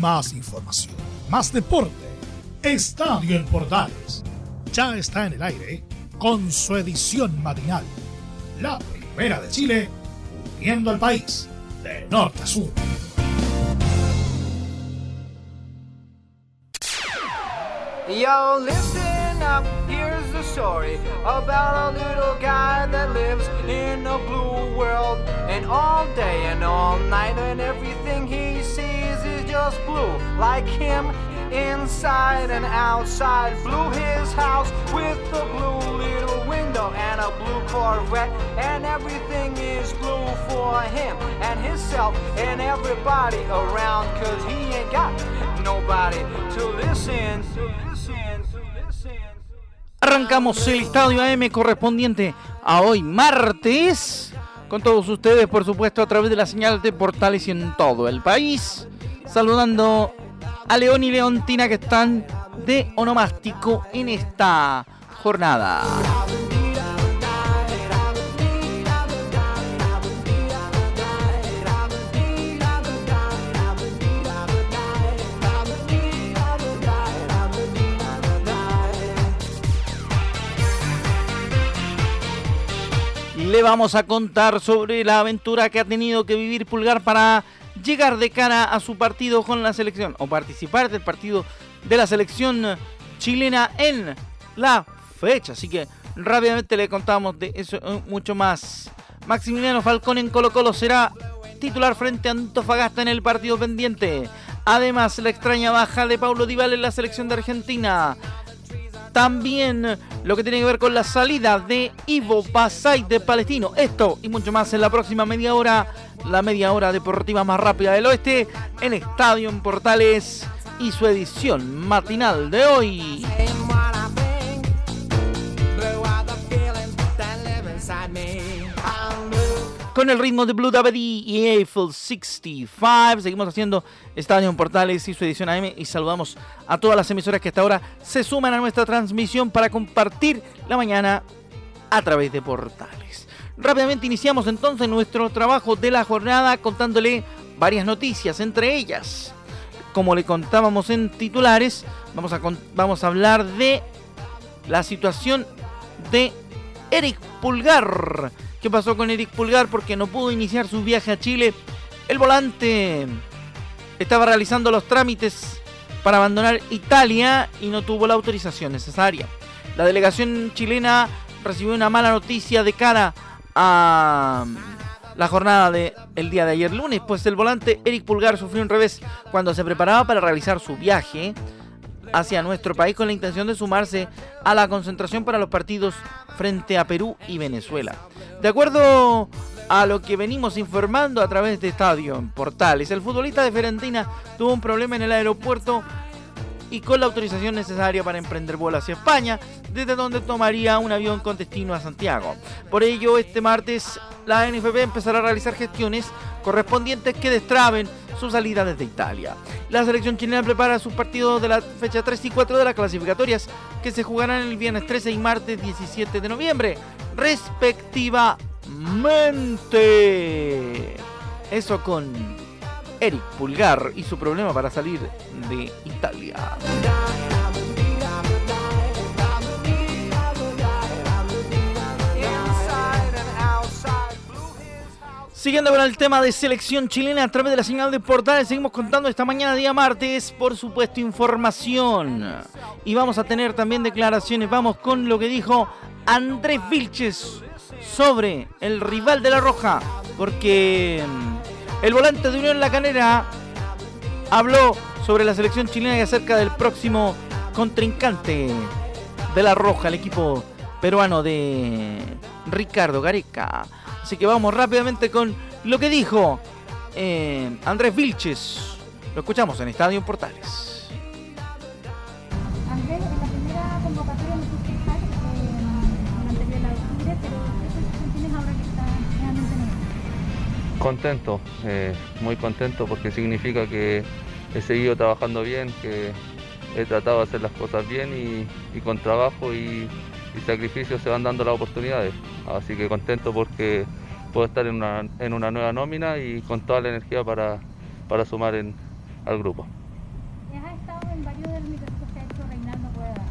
más información, más deporte. Estadio en Portales ya está en el aire con su edición matinal. La primera de Chile, uniendo al país de norte a sur. Yo, listen up, here's the story about a little guy that lives in a blue world. And all day and all night, and everything he just blue. Like him, inside and outside. Blew his house with a blue little window and a blue Corvette. And everything is blue for him and himself and everybody around. Cause he ain't got nobody to listen, to listen, to listen. Arrancamos el Estadio AM correspondiente a hoy martes. Con todos ustedes, por supuesto, a través de la señal de portales en todo el país. Saludando a León y Leontina que están de onomástico en esta jornada. Le vamos a contar sobre la aventura que ha tenido que vivir Pulgar para llegar de cara a su partido con la selección o participar del partido de la selección chilena en la fecha. Así que rápidamente le contamos de eso mucho más. Maximiliano Falcón en Colo Colo será titular frente a Antofagasta en el partido pendiente. Además, la extraña baja de Paulo Dybala en la selección de Argentina. También lo que tiene que ver con la salida de Ivo Basay de Palestino. Esto y mucho más en la próxima media hora. La media hora deportiva más rápida del oeste en Estadio en Portales y su edición matinal de hoy. Con el ritmo de Blue Dabadi y Eiffel 65, seguimos haciendo Estadio Portales y su edición AM y saludamos a todas las emisoras que hasta ahora se suman a nuestra transmisión para compartir la mañana a través de Portales. Rápidamente iniciamos entonces nuestro trabajo de la jornada contándole varias noticias, entre ellas, como le contábamos en titulares, vamos a, vamos a hablar de la situación de Eric Pulgar ¿Qué pasó con Eric Pulgar? Porque no pudo iniciar su viaje a Chile. El volante estaba realizando los trámites para abandonar Italia y no tuvo la autorización necesaria. La delegación chilena recibió una mala noticia de cara a la jornada del día de ayer lunes, pues el volante Eric Pulgar sufrió un revés cuando se preparaba para realizar su viaje hacia nuestro país con la intención de sumarse a la concentración para los partidos frente a Perú y Venezuela. De acuerdo a lo que venimos informando a través de Estadio en Portales, el futbolista de Fiorentina tuvo un problema en el aeropuerto y con la autorización necesaria para emprender vuelo hacia España, desde donde tomaría un avión con destino a Santiago. Por ello, este martes la NFP empezará a realizar gestiones correspondientes que destraben su salida desde Italia. La selección chilena prepara sus partidos de la fecha 3 y 4 de las clasificatorias que se jugarán el viernes 13 y martes 17 de noviembre, respectivamente. Eso con Eric Pulgar y su problema para salir de Italia. Siguiendo con el tema de selección chilena a través de la señal de portales, seguimos contando esta mañana, día martes, por supuesto, información. Y vamos a tener también declaraciones. Vamos con lo que dijo Andrés Vilches sobre el rival de la Roja, porque mm, el volante de Unión La Canera habló sobre la selección chilena y acerca del próximo contrincante de la Roja, el equipo peruano de Ricardo Gareca. Así que vamos rápidamente con lo que dijo eh, Andrés Vilches. Lo escuchamos en Estadio Portales. Andrés, en la primera convocatoria no pudiste estar en la anterior de octubre, pero ¿qué sensación tienes ahora que está realmente en el Contento, eh, muy contento porque significa que he seguido trabajando bien, que he tratado de hacer las cosas bien y, y con trabajo y, y sacrificio se van dando las oportunidades. Así que contento porque puedo estar en una, nueva nómina y con toda la energía para, sumar al grupo. has estado en varios de los microciclos que ha hecho Reinaldo Rueda.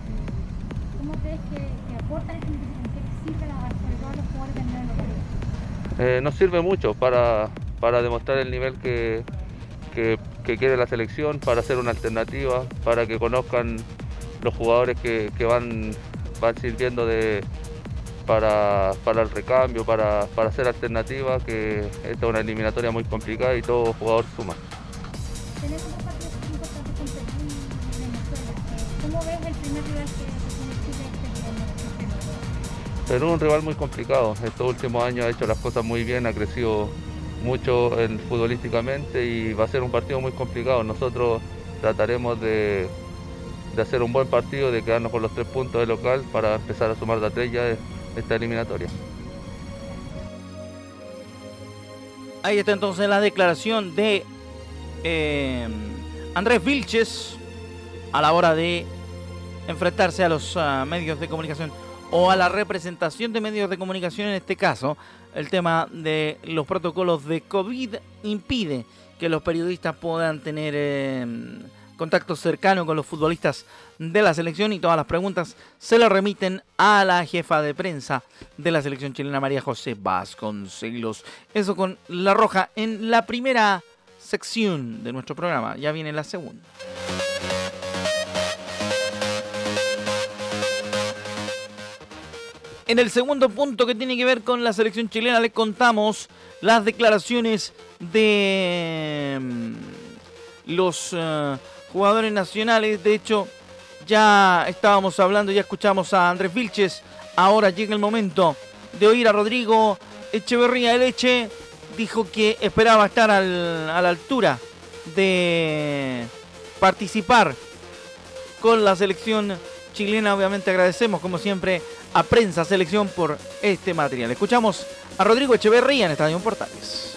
¿Cómo crees que, que aportan este microciclo? ¿Qué sirve a, sobre todo a los jugadores de nivel local? Eh, nos sirve mucho para, para demostrar el nivel que, que, que quiere la selección, para hacer una alternativa, para que conozcan los jugadores que, que van, van sirviendo de, para, para el recambio, para, para hacer alternativas, que esta es una eliminatoria muy complicada y todo jugador suma. ¿Cómo ves el primer rival que, que tiene Chile este? Perú es un rival muy complicado. Estos últimos años ha hecho las cosas muy bien, ha crecido mucho en- futbolísticamente y va a ser un partido muy complicado. Nosotros trataremos de, de hacer un buen partido, de quedarnos con los tres puntos de local para empezar a sumar de a tres ya esta eliminatoria. Ahí está entonces la declaración de eh, Andrés Vilches a la hora de enfrentarse a los ah, medios de comunicación o a la representación de medios de comunicación en este caso. El tema de los protocolos de COVID impide que los periodistas puedan tener eh, contacto cercano con los futbolistas de la selección y todas las preguntas se le remiten a la jefa de prensa de la selección chilena María José Vasconcelos. Eso con La Roja en la primera sección de nuestro programa. Ya viene la segunda. En el segundo punto que tiene que ver con la selección chilena le contamos las declaraciones de mm, los eh, jugadores nacionales. De hecho, ya estábamos hablando, ya escuchamos a Andrés Vilches. Ahora llega el momento de oír a Rodrigo Echeverría. El Eche dijo que esperaba estar al- a la altura de participar con la selección chilena. Obviamente agradecemos, como siempre, a Prensa Selección por este material. Escuchamos a Rodrigo Echeverría en Estadio Portales.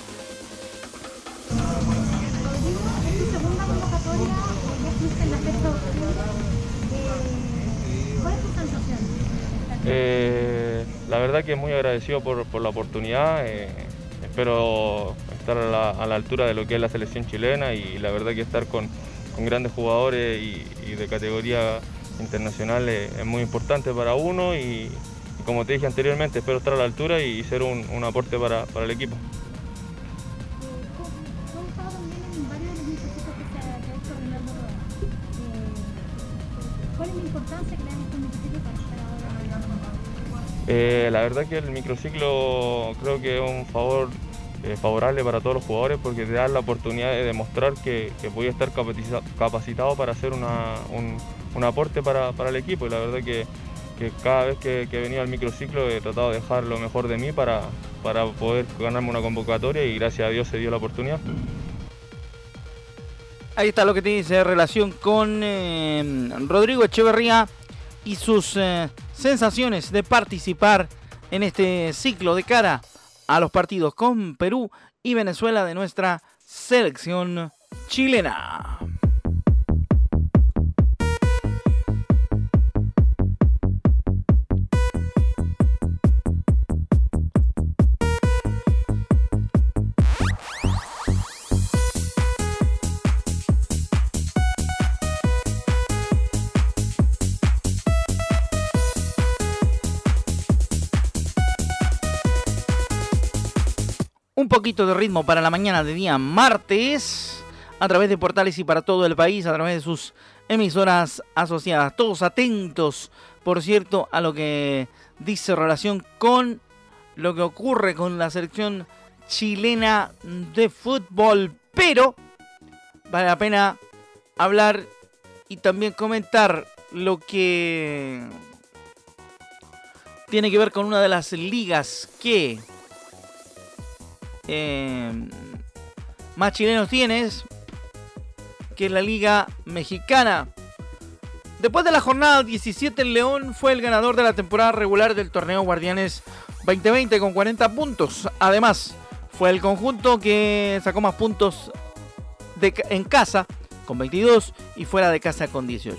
Eh, la verdad que muy agradecido por, por la oportunidad. eh, espero estar a la, altura de lo que es la selección chilena y la verdad que estar con, con grandes jugadores y, de categoría internacional eh, es muy importante para uno y, como te dije anteriormente, espero estar a la altura y, ser un, un aporte para, para el equipo. ¿Cuál es la importancia que le dan estos microciclos para? Eh, la verdad que el microciclo creo que es un favor eh, favorable para todos los jugadores porque te da la oportunidad de demostrar que, que voy a estar capacita- capacitado para hacer una- un, un aporte para, para el equipo y la verdad que, cada vez que, que he venido al microciclo he tratado de dejar lo mejor de mí para, para poder ganarme una convocatoria y gracias a Dios se dio la oportunidad. Ahí está lo que tiene en relación con eh, Rodrigo Echeverría y sus sensaciones de participar en este ciclo de cara a los partidos con Perú y Venezuela de nuestra selección chilena. Poquito de ritmo para la mañana de día martes a través de portales y para todo el país, a través de sus emisoras asociadas. Todos atentos, por cierto, a lo que dice relación con lo que ocurre con la selección chilena de fútbol. Pero vale la pena hablar y también comentar lo que tiene que ver con una de las ligas que eh, más chilenos tienes, que la Liga Mexicana. Después de la jornada 17, el León fue el ganador de la temporada regular del torneo Guardianes 2020 con 40 puntos. Además, fue el conjunto que sacó más puntos en casa con 22 y fuera de casa con 18.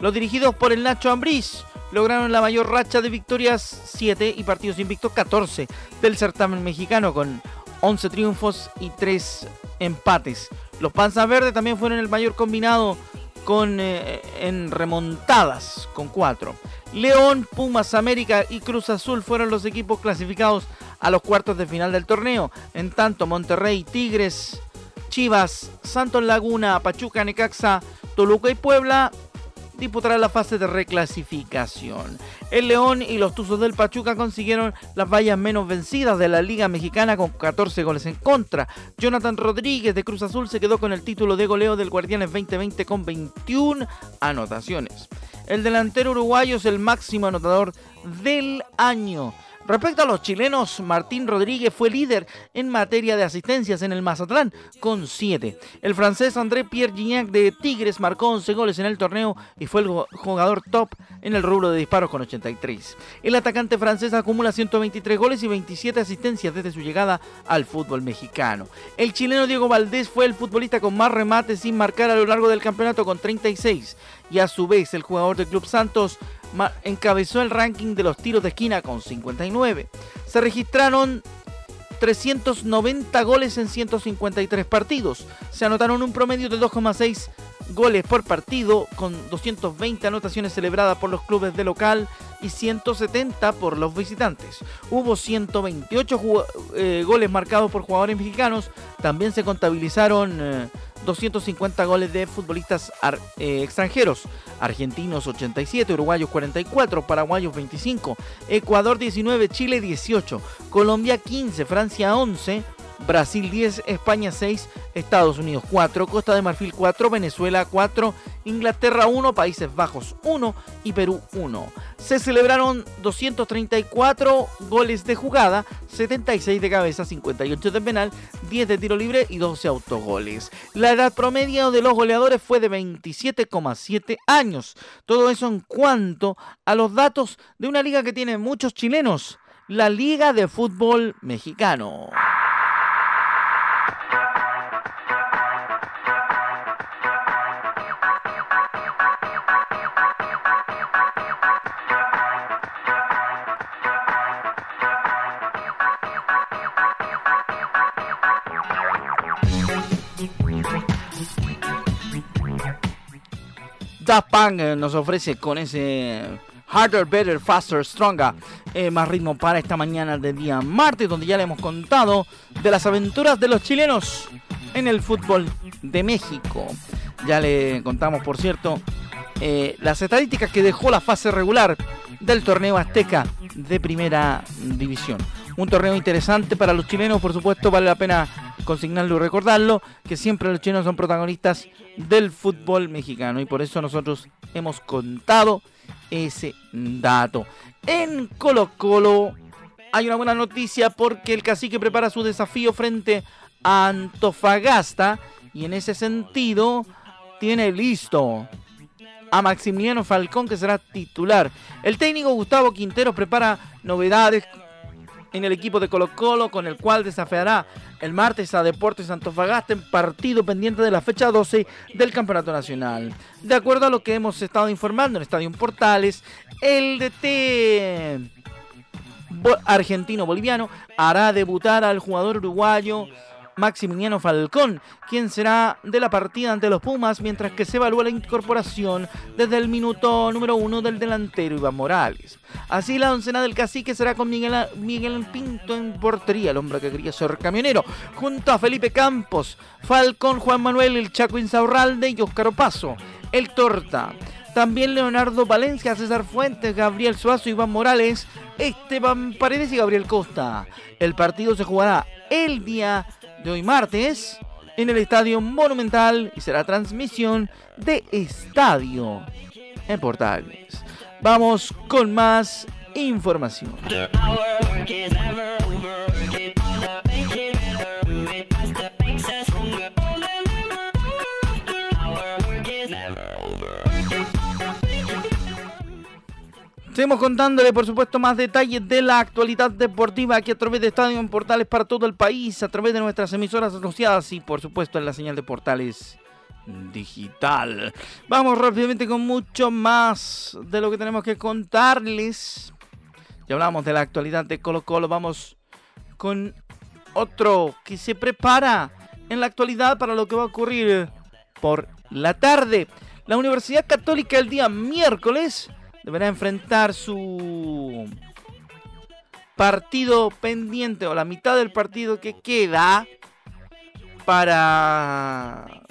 Los dirigidos por el Nacho Ambriz lograron la mayor racha de victorias 7 y partidos invictos 14 del certamen mexicano con 11 triunfos y 3 empates. Los Panzas Verdes también fueron el mayor combinado con, eh, en remontadas con cuatro. León, Pumas, América y Cruz Azul fueron los equipos clasificados a los cuartos de final del torneo. En tanto, Monterrey, Tigres, Chivas, Santos Laguna, Pachuca, Necaxa, Toluca y Puebla disputarán la fase de reclasificación. El León y los Tuzos del Pachuca consiguieron las vallas menos vencidas de la Liga Mexicana con 14 goles en contra. Jonathan Rodríguez de Cruz Azul se quedó con el título de goleo del Guardianes 2020 con 21 anotaciones. El delantero uruguayo es el máximo anotador del año. Respecto a los chilenos, Martín Rodríguez fue líder en materia de asistencias en el Mazatlán con 7. El francés André Pierre Gignac de Tigres marcó 11 goles en el torneo y fue el jugador top en el rubro de disparos con 83. El atacante francés acumula 123 goles y 27 asistencias desde su llegada al fútbol mexicano. El chileno Diego Valdés fue el futbolista con más remates sin marcar a lo largo del campeonato con 36 y a su vez el jugador del Club Santos encabezó el ranking de los tiros de esquina con 59. Se registraron 390 goles en 153 partidos. Se anotaron un promedio de 2,6 goles por partido, con 220 anotaciones celebradas por los clubes de local y 170 por los visitantes. Hubo 128 eh, goles marcados por jugadores mexicanos. También se contabilizaron... Eh, 250 goles de futbolistas eh, extranjeros. Argentinos 87, uruguayos 44, paraguayos 25, Ecuador 19, Chile 18, Colombia 15, Francia 11, Brasil 10, España 6, Estados Unidos 4, Costa de Marfil 4, Venezuela 4, Inglaterra 1, Países Bajos 1 y Perú 1. Se celebraron 234 goles de jugada, 76 de cabeza, 58 de penal, 10 de tiro libre y 12 autogoles. La edad promedio de los goleadores fue de 27,7 años. Todo eso en cuanto a los datos de una liga que tiene muchos chilenos, la Liga de Fútbol Mexicano. Daft eh, nos ofrece con ese Harder, Better, Faster, Stronger, eh, más ritmo para esta mañana de día martes, donde ya le hemos contado de las aventuras de los chilenos en el fútbol de México. Ya le contamos, por cierto, eh, las estadísticas que dejó la fase regular del torneo azteca de primera división. Un torneo interesante para los chilenos, por supuesto, vale la pena consignarlo y recordarlo, que siempre los chilenos son protagonistas del fútbol mexicano y por eso nosotros hemos contado ese dato. En Colo Colo hay una buena noticia porque el cacique prepara su desafío frente a Antofagasta y en ese sentido tiene listo a Maximiliano Falcón que será titular. El técnico Gustavo Quintero prepara novedades en el equipo de Colo Colo, con el cual desafiará el martes a Deportes Antofagasta en partido pendiente de la fecha 12 del Campeonato Nacional. De acuerdo a lo que hemos estado informando en Estadio Portales, el DT argentino-boliviano hará debutar al jugador uruguayo Maximiliano Falcón, quien será de la partida ante los Pumas, mientras que se evalúa la incorporación desde el minuto número uno del delantero Iván Morales. Así la oncena del cacique será con Miguel, Miguel Pinto en portería, el hombre que quería ser camionero, junto a Felipe Campos, Falcón, Juan Manuel, el Chaco Insaurralde y Óscar Opaso, el Torta. También Leonardo Valencia, César Fuentes, Gabriel Suazo, Iván Morales, Esteban Paredes y Gabriel Costa. El partido se jugará el día de hoy martes en el Estadio Monumental y será transmisión de Estadio en Portales. Vamos con más información. Seguimos contándole, por supuesto, más detalles de la actualidad deportiva aquí a través de Estadio en Portales para todo el país, a través de nuestras emisoras asociadas y, por supuesto, en la señal de Portales digital. Vamos rápidamente con mucho más de lo que tenemos que contarles. Ya hablamos de la actualidad de Colo Colo, vamos con otro que se prepara en la actualidad para lo que va a ocurrir por la tarde. La Universidad Católica el día miércoles deberá enfrentar su partido pendiente o la mitad del partido que queda para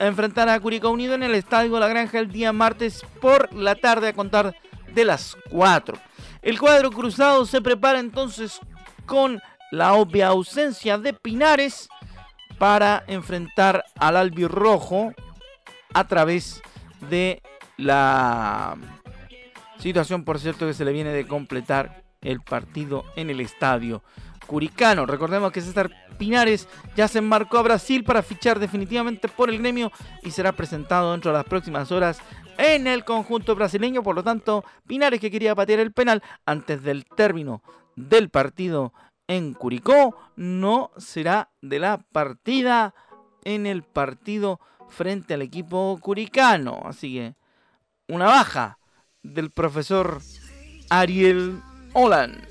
enfrentar a Curicó Unido en el Estadio La Granja el día martes por la tarde a contar de las 4. El cuadro cruzado se prepara entonces con la obvia ausencia de Pinares para enfrentar al albirrojo a través de la situación, por cierto, que se le viene de completar el partido en el estadio Curicano. Recordemos que César Pinares ya se embarcó a Brasil para fichar definitivamente por el gremio y será presentado dentro de las próximas horas en el conjunto brasileño. Por lo tanto, Pinares que quería patear el penal antes del término del partido en Curicó no será de la partida en el partido frente al equipo curicano. Así que una baja del profesor Ariel Holland.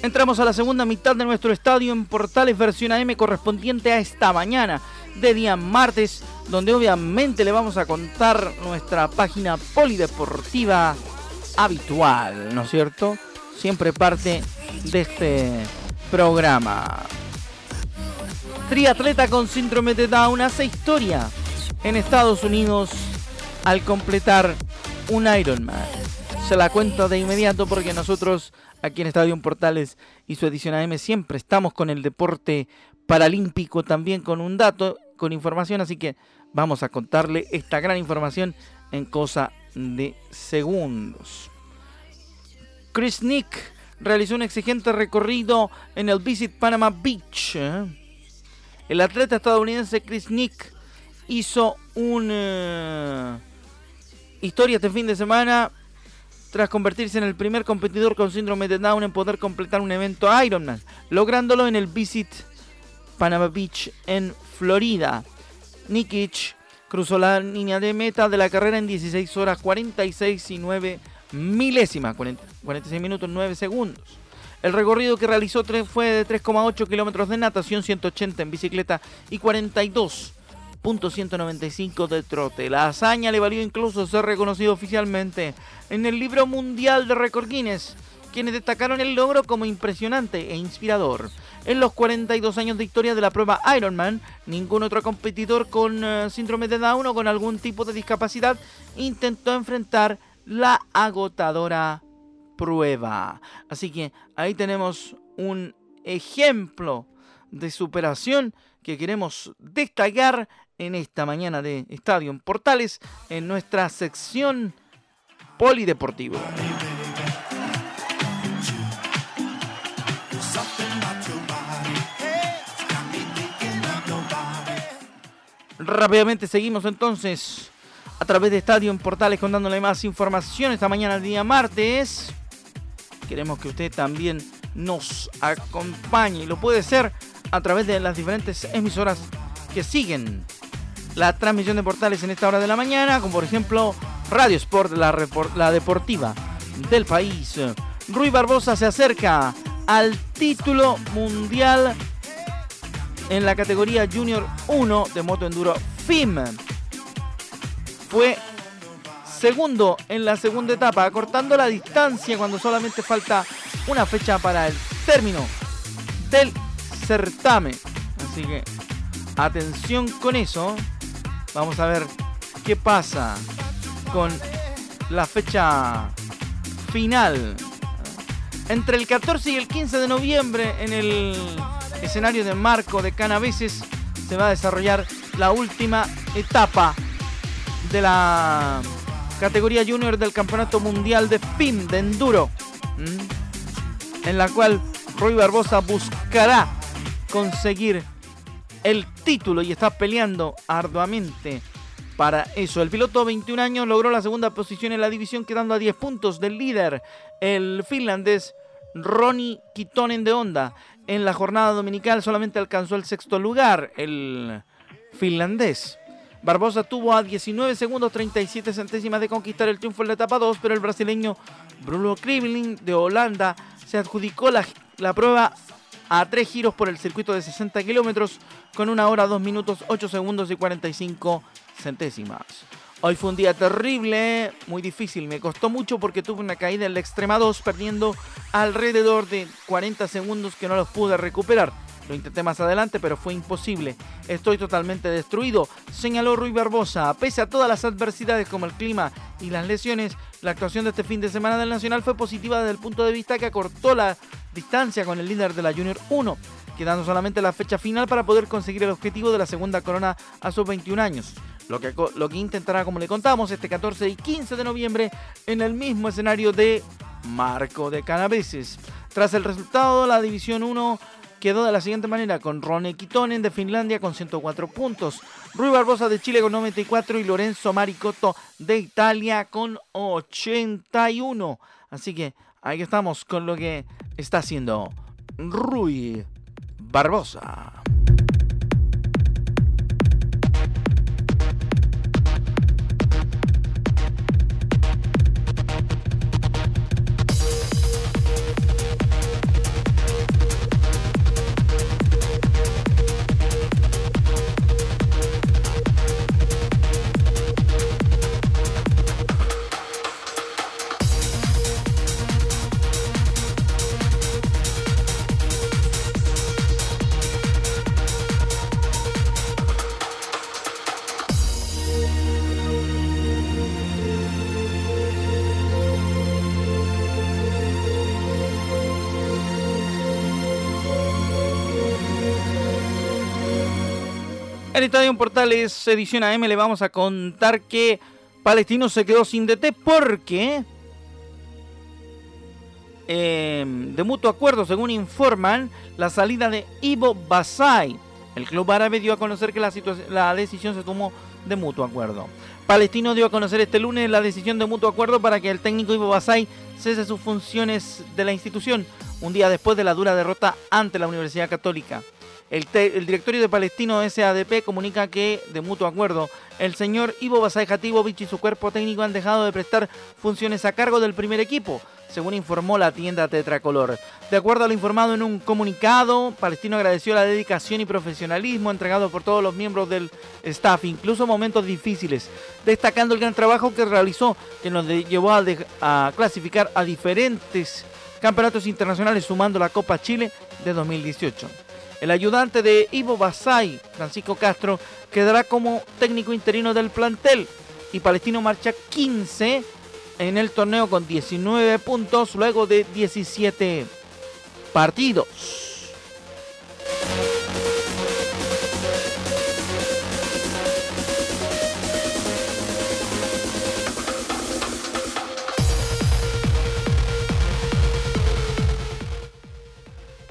Entramos a la segunda mitad de nuestro estadio en Portales versión AM correspondiente a esta mañana de día martes, donde obviamente le vamos a contar nuestra página polideportiva habitual, ¿no es cierto? Siempre parte de este programa. Triatleta con síndrome de Down hace historia en Estados Unidos al completar un Ironman. Se la cuento de inmediato porque nosotros aquí en Estadio Portales y su edición AM siempre estamos con el deporte paralímpico también con un dato, con información, así que vamos a contarle esta gran información en cosa de segundos. Chris Nick realizó un exigente recorrido en el Visit Panama Beach. ¿eh? El atleta estadounidense Chris Nick hizo una historia este fin de semana tras convertirse en el primer competidor con síndrome de Down en poder completar un evento Ironman, lográndolo en el Visit Panama Beach en Florida. Nikic cruzó la línea de meta de la carrera en 16 horas 46 y 9 milésimas, 46 minutos 9 segundos. El recorrido que realizó fue de 3,8 kilómetros de natación, 180 en bicicleta y 42 .195 de trote. La hazaña le valió incluso ser reconocido oficialmente en el libro mundial de récord Guinness, quienes destacaron el logro como impresionante e inspirador. En los 42 años de historia de la prueba Ironman, ningún otro competidor con eh, síndrome de Down o con algún tipo de discapacidad intentó enfrentar la agotadora prueba. Así que ahí tenemos un ejemplo de superación que queremos destacar en esta mañana de Estadio Portales en nuestra sección polideportivo. Rápidamente seguimos entonces a través de Estadio en Portales contándole más información esta mañana, el día martes. Queremos que usted también nos acompañe y lo puede ser a través de las diferentes emisoras que siguen la transmisión de portales en esta hora de la mañana, como por ejemplo Radio Sport, la, la deportiva del país. Rui Barbosa se acerca al título mundial en la categoría Junior 1 de Moto Enduro FIM. Fue segundo en la segunda etapa, acortando la distancia cuando solamente falta una fecha para el término del certamen. Así que atención con eso. Vamos a ver qué pasa con la fecha final. Entre el 14 y el 15 de noviembre en el escenario de Marco de Canaveses se va a desarrollar la última etapa de la categoría junior del Campeonato Mundial de FIM de Enduro, en la cual Roy Barbosa buscará conseguir el título y está peleando arduamente para eso. El piloto 21 años logró la segunda posición en la división quedando a 10 puntos del líder, el finlandés Ronnie Kitonen de Honda. En la jornada dominical solamente alcanzó el sexto lugar el finlandés. Barbosa tuvo a 19 segundos 37 centésimas de conquistar el triunfo en la etapa 2, pero el brasileño Bruno Kriveling de Holanda se adjudicó la, la prueba a tres giros por el circuito de 60 kilómetros con una hora, 2 minutos, 8 segundos y 45 centésimas. Hoy fue un día terrible, muy difícil. Me costó mucho porque tuve una caída en la extrema 2, perdiendo alrededor de 40 segundos que no los pude recuperar. Lo intenté más adelante, pero fue imposible. Estoy totalmente destruido, señaló Rui Barbosa. Pese a todas las adversidades como el clima y las lesiones, la actuación de este fin de semana del Nacional fue positiva desde el punto de vista que acortó la distancia con el líder de la Junior 1, quedando solamente la fecha final para poder conseguir el objetivo de la segunda corona a sus 21 años. Lo que, lo que intentará, como le contamos, este 14 y 15 de noviembre en el mismo escenario de Marco de Canaveses. Tras el resultado, la División 1 quedó de la siguiente manera con Rone Kitonen de Finlandia con 104 puntos, Rui Barbosa de Chile con 94 y Lorenzo Maricotto de Italia con 81. Así que ahí estamos con lo que está haciendo Rui Barbosa. En Estadio Portales edición AM le vamos a contar que Palestino se quedó sin DT porque em, de mutuo acuerdo, según informan, la salida de Ivo Basay. El club árabe dio a conocer que la, la decisión se tomó de mutuo acuerdo. Palestino dio a conocer este lunes la decisión de mutuo acuerdo para que el técnico Ivo Basay cese sus funciones de la institución, un día después de la dura derrota ante la Universidad Católica. El, directorio de Palestino SADP comunica que, de mutuo acuerdo, el señor Ivo Basay Jatibovich y su cuerpo técnico han dejado de prestar funciones a cargo del primer equipo, según informó la tienda Tetracolor. De acuerdo a lo informado en un comunicado, Palestino agradeció la dedicación y profesionalismo entregado por todos los miembros del staff, incluso momentos difíciles, destacando el gran trabajo que realizó, que nos llevó a clasificar a diferentes campeonatos internacionales, sumando la Copa Chile de 2018. El ayudante de Ivo Basay, Francisco Castro, quedará como técnico interino del plantel y Palestino marcha 15 en el torneo con 19 puntos luego de 17 partidos.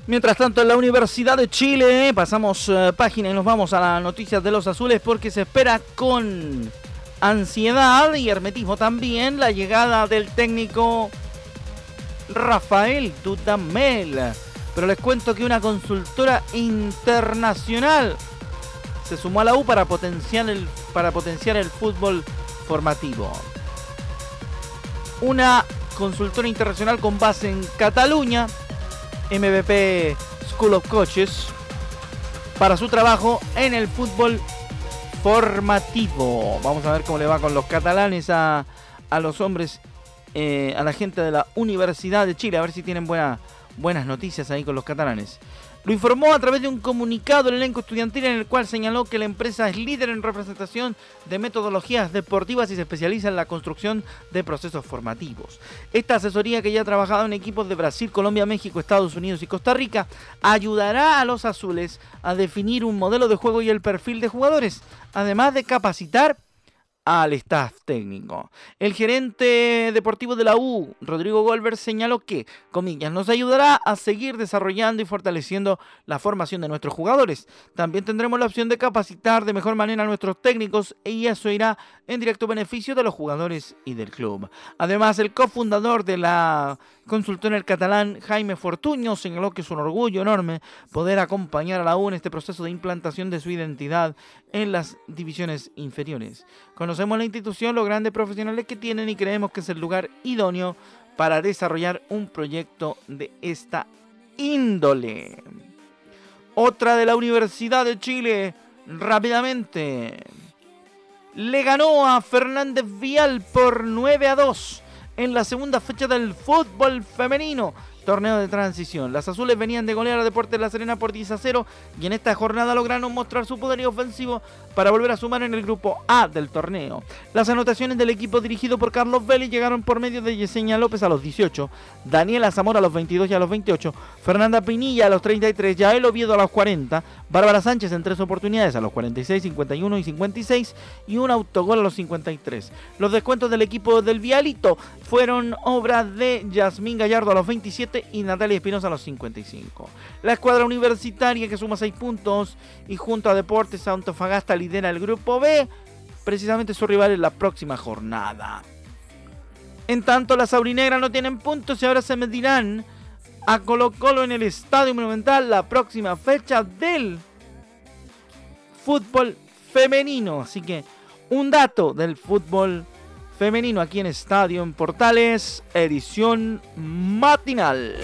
Mientras tanto, en la Universidad de Chile pasamos eh, página y nos vamos a las noticias de los azules porque se espera con ansiedad y hermetismo también la llegada del técnico Rafael Dudamel. Pero les cuento que una consultora internacional se sumó a la U para potenciar el, para potenciar el fútbol formativo. Una consultora internacional con base en Cataluña MVP School of Coaches para su trabajo en el fútbol formativo. Vamos a ver cómo le va con los catalanes a, los hombres, eh, a la gente de la Universidad de Chile, a ver si tienen buenas noticias ahí con los catalanes. Lo informó a través de un comunicado el elenco estudiantil en el cual señaló que la empresa es líder en representación de metodologías deportivas y se especializa en la construcción de procesos formativos. Esta asesoría que ya ha trabajado en equipos de Brasil, Colombia, México, Estados Unidos y Costa Rica ayudará a los azules a definir un modelo de juego y el perfil de jugadores, además de capacitar al staff técnico. El gerente deportivo de la U, Rodrigo Goldberg, señaló que, comillas, nos ayudará a seguir desarrollando y fortaleciendo la formación de nuestros jugadores. También tendremos la opción de capacitar de mejor manera a nuestros técnicos y eso irá en directo beneficio de los jugadores y del club. Además, el cofundador de la consultora el catalán Jaime Fortuño señaló que es un orgullo enorme poder acompañar a la U en este proceso de implantación de su identidad en las divisiones inferiores. Conocemos la institución, los grandes profesionales que tienen y creemos que es el lugar idóneo para desarrollar un proyecto de esta índole. Otra de la Universidad de Chile, rápidamente. Le ganó a Fernández Vial por 9 a 2 en la segunda fecha del fútbol femenino torneo de transición. Las azules venían de golear a Deportes La Serena por 10 a 0 y en esta jornada lograron mostrar su poderío ofensivo para volver a sumar en el grupo A del torneo. Las anotaciones del equipo dirigido por Carlos Vélez llegaron por medio de Yesenia López a los 18, Daniela Zamora a los 22 y a los 28, Fernanda Pinilla a los 33, Yael Oviedo a los 40, Bárbara Sánchez en tres oportunidades a los 46, 51 y 56 y un autogol a los 53. Los descuentos del equipo del Vialito fueron obra de Yasmín Gallardo a los 27 y Natalia Espinosa a los 55. La escuadra universitaria que suma 6 puntos y junto a Deportes Antofagasta lidera el grupo B, precisamente su rival en la próxima jornada. En tanto, las aurinegras no tienen puntos y ahora se medirán a Colo Colo en el Estadio Monumental la próxima fecha del fútbol femenino. Así que un dato del fútbol femenino aquí en Estadio en Portales, edición matinal.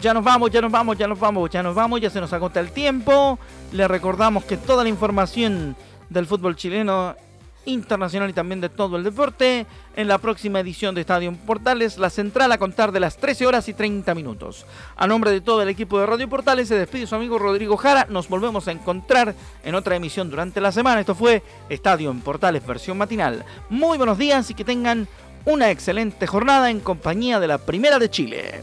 Ya nos vamos, ya nos vamos, ya nos vamos, ya nos vamos, ya se nos agota el tiempo. Le recordamos que toda la información del fútbol chileno internacional y también de todo el deporte en la próxima edición de Estadio Portales, la central a contar de las 13 horas y 30 minutos. A nombre de todo el equipo de Radio Portales se despide su amigo Rodrigo Jara. Nos volvemos a encontrar en otra emisión durante la semana. Esto fue Estadio en Portales versión matinal. Muy buenos días y que tengan una excelente jornada en compañía de la Primera de Chile.